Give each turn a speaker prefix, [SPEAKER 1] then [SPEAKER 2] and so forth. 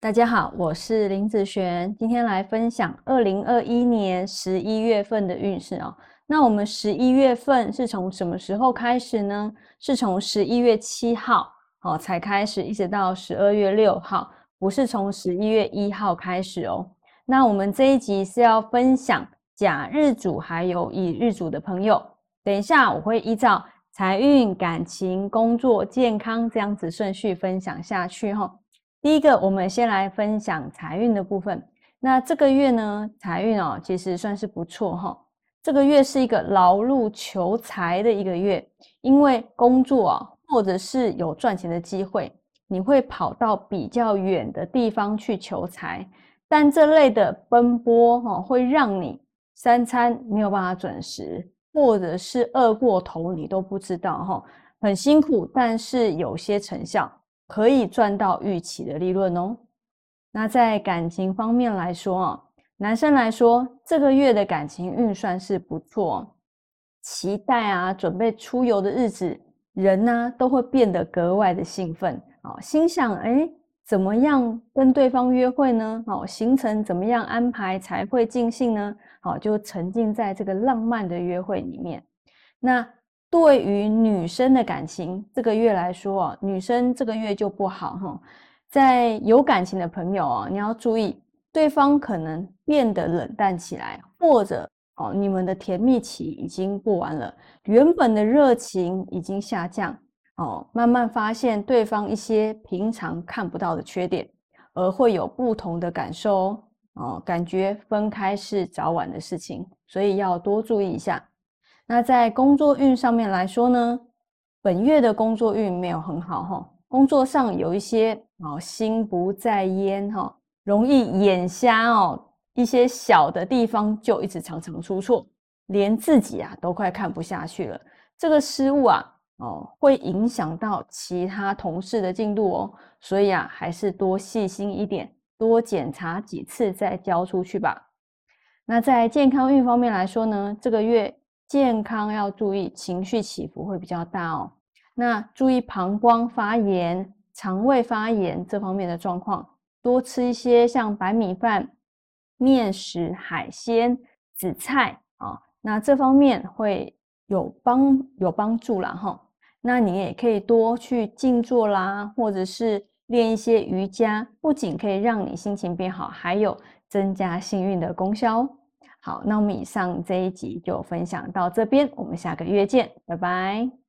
[SPEAKER 1] 大家好，我是林子璇，今天来分享二零二一年十一月份的运势哦。那我们十一月份是从什么时候开始呢？是从十一月七号哦才开始，一直到十二月六号，不是从十一月一号开始哦。那我们这一集是要分享甲日主还有乙日主的朋友，等一下我会依照财运、感情、工作、健康这样子顺序分享下去哈。第一个，我们先来分享财运的部分。那这个月呢，财运哦，其实算是不错哈。这个月是一个劳碌求财的一个月，因为工作啊，或者是有赚钱的机会，你会跑到比较远的地方去求财。但这类的奔波哈，会让你三餐没有办法准时，或者是饿过头，你都不知道哈，很辛苦，但是有些成效。可以赚到预期的利润哦。那在感情方面来说啊，男生来说，这个月的感情运算是不错，期待啊，准备出游的日子，人呢都会变得格外的兴奋啊，心想哎，怎么样跟对方约会呢？好，行程怎么样安排才会尽兴呢？好，就沉浸在这个浪漫的约会里面。那。对于女生的感情，这个月来说啊，女生这个月就不好哈。在有感情的朋友啊，你要注意，对方可能变得冷淡起来，或者哦，你们的甜蜜期已经过完了，原本的热情已经下降哦，慢慢发现对方一些平常看不到的缺点，而会有不同的感受哦。哦，感觉分开是早晚的事情，所以要多注意一下。那在工作运上面来说呢，本月的工作运没有很好哈，工作上有一些哦心不在焉哈，容易眼瞎哦，一些小的地方就一直常常出错，连自己啊都快看不下去了。这个失误啊哦会影响到其他同事的进度哦，所以啊还是多细心一点，多检查几次再交出去吧。那在健康运方面来说呢，这个月。健康要注意，情绪起伏会比较大哦。那注意膀胱发炎、肠胃发炎这方面的状况，多吃一些像白米饭、面食、海鲜、紫菜啊，那这方面会有帮有帮助啦哈。那你也可以多去静坐啦，或者是练一些瑜伽，不仅可以让你心情变好，还有增加幸运的功效。好，那我们以上这一集就分享到这边，我们下个月见，拜拜。